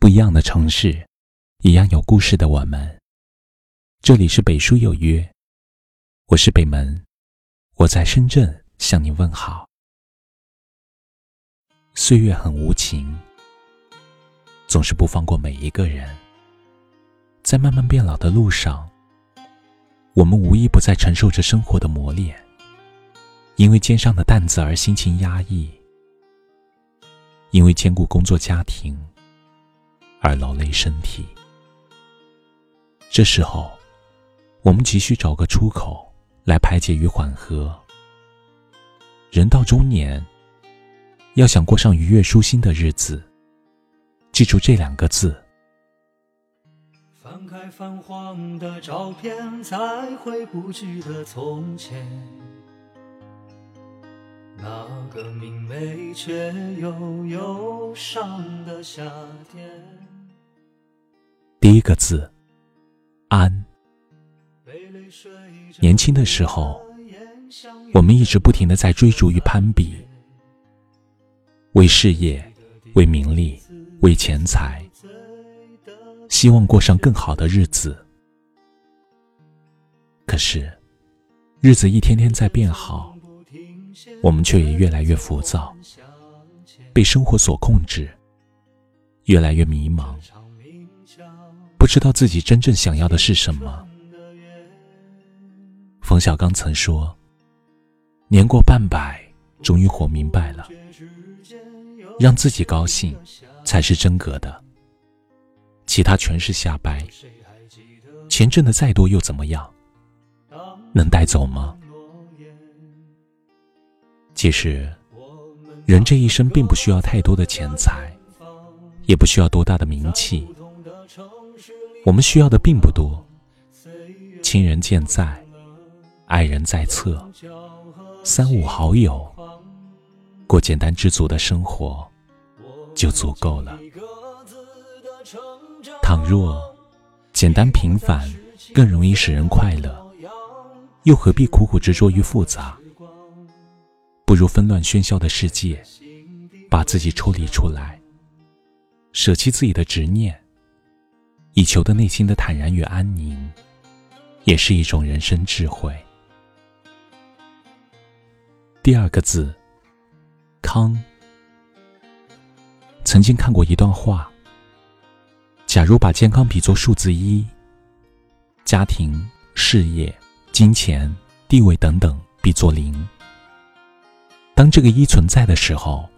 不一样的城市，一样有故事的我们。这里是北书有约，我是北门，我在深圳向你问好。岁月很无情，总是不放过每一个人。在慢慢变老的路上，我们无一不在承受着生活的磨练，因为肩上的担子而心情压抑。因为兼顾工作家庭而劳累身体，这时候，我们急需找个出口来排解与缓和。人到中年，要想过上愉悦舒心的日子，记住这两个字：翻开泛黄的照片，再回不去的从前。那个明媚却又忧伤的夏天。第一个字，安。年轻的时候，我们一直不停的在追逐与攀比，为事业，为名利，为钱财，希望过上更好的日子。可是，日子一天天在变好。我们却也越来越浮躁，被生活所控制，越来越迷茫，不知道自己真正想要的是什么。冯小刚曾说：“年过半百，终于活明白了，让自己高兴才是真格的，其他全是瞎掰。钱挣的再多又怎么样？能带走吗？”其实，人这一生并不需要太多的钱财，也不需要多大的名气。我们需要的并不多，亲人健在，爱人在侧，三五好友，过简单知足的生活就足够了。倘若简单平凡更容易使人快乐，又何必苦苦执着于复杂？不如纷乱喧嚣的世界，把自己抽离出来，舍弃自己的执念，以求得内心的坦然与安宁，也是一种人生智慧。第二个字，康。曾经看过一段话：假如把健康比作数字一，家庭、事业、金钱、地位等等比作零。当这个一存在的时候，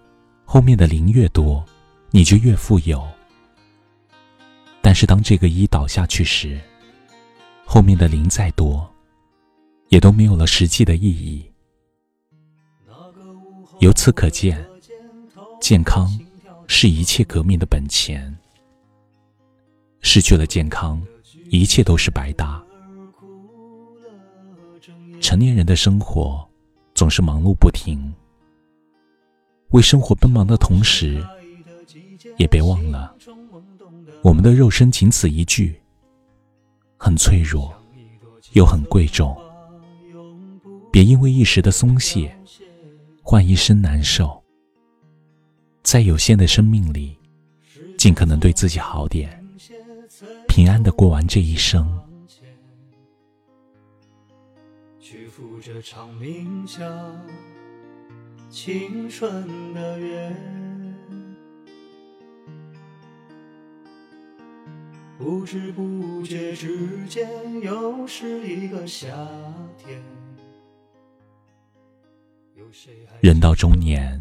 后面的零越多，你就越富有。但是当这个一倒下去时，后面的零再多，也都没有了实际的意义。由此可见，健康是一切革命的本钱。失去了健康，一切都是白搭。成年人的生活总是忙碌不停。为生活奔忙的同时，也别忘了，我们的肉身仅此一具，很脆弱，又很贵重。别因为一时的松懈，换一生难受。在有限的生命里，尽可能对自己好点，平安的过完这一生。去赴这场冥想。青春的约，不知不觉之间又是一个夏天。人到中年，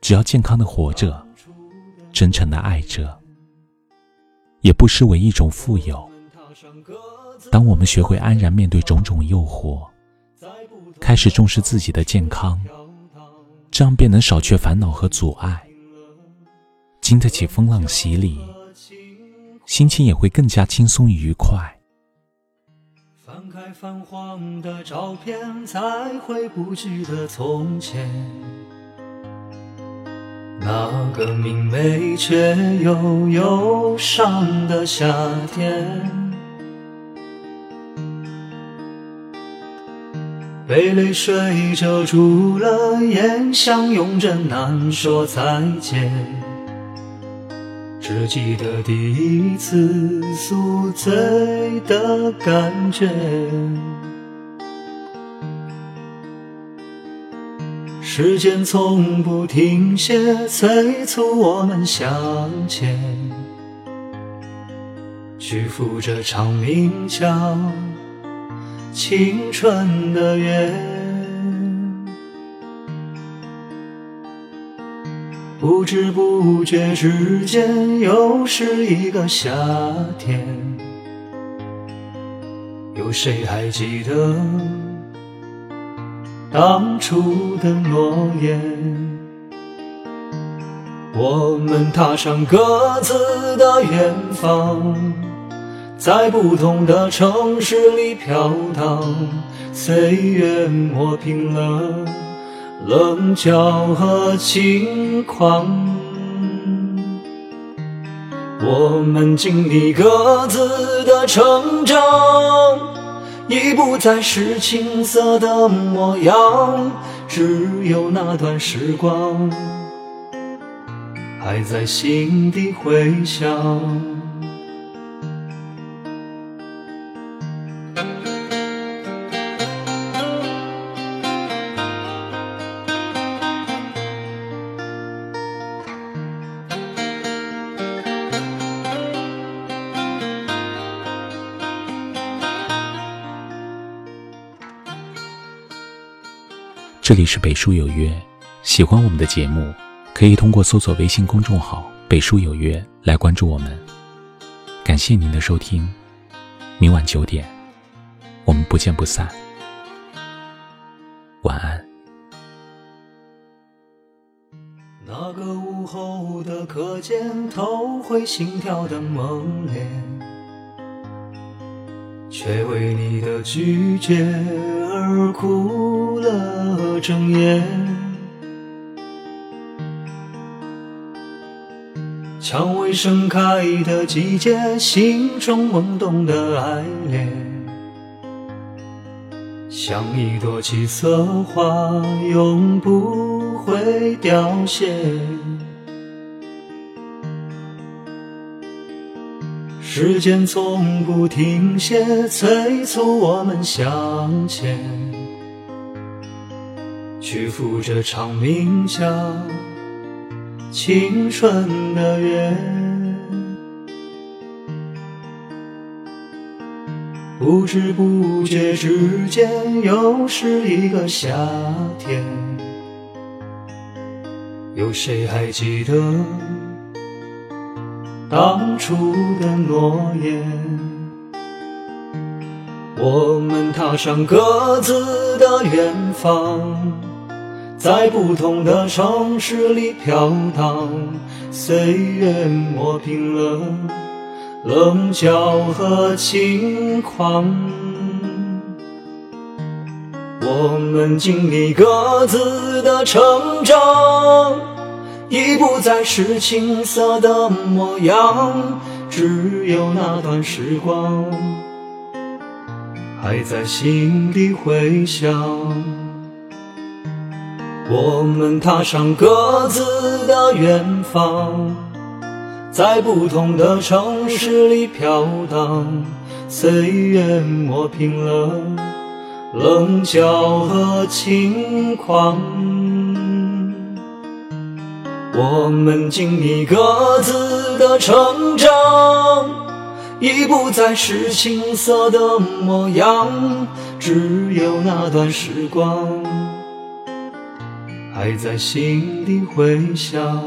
只要健康的活着，真诚的爱着，也不失为一种富有。当我们学会安然面对种种诱惑，开始重视自己的健康。这样便能少却烦恼和阻碍，经得起风浪洗礼，心情也会更加轻松愉快。翻开泛黄的照片，才会不记得从前那个明媚却又忧伤的夏天。被泪水遮住了眼，相拥着难说再见。只记得第一次宿醉的感觉。时间从不停歇，催促我们向前，去赴这场名叫青春的约。不知不觉之间，又是一个夏天。有谁还记得当初的诺言？我们踏上各自的远方，在不同的城市里飘荡，岁月磨平了。棱角和轻狂，我们经历各自的成长，已不再是青涩的模样，只有那段时光还在心底回响。这里是北书有约，喜欢我们的节目，可以通过搜索微信公众号“北书有约”来关注我们。感谢您的收听，明晚九点，我们不见不散。晚安。那个午后的课间，偷回心跳的猛烈，却为你的拒绝而哭了。整夜，蔷薇盛开的季节，心中萌动的爱恋，像一朵七色花，永不会凋谢。时间从不停歇，催促我们向前。去赴这场名叫青春的约，不知不觉之间，又是一个夏天。有谁还记得当初的诺言？我们踏上各自的远方。在不同的城市里飘荡，岁月磨平了棱角和轻狂。我们经历各自的成长，已不再是青涩的模样，只有那段时光还在心底回响。我们踏上各自的远方，在不同的城市里飘荡，岁月磨平了棱角和轻狂。我们经历各自的成长，已不再是青涩的模样，只有那段时光。还在心底回响。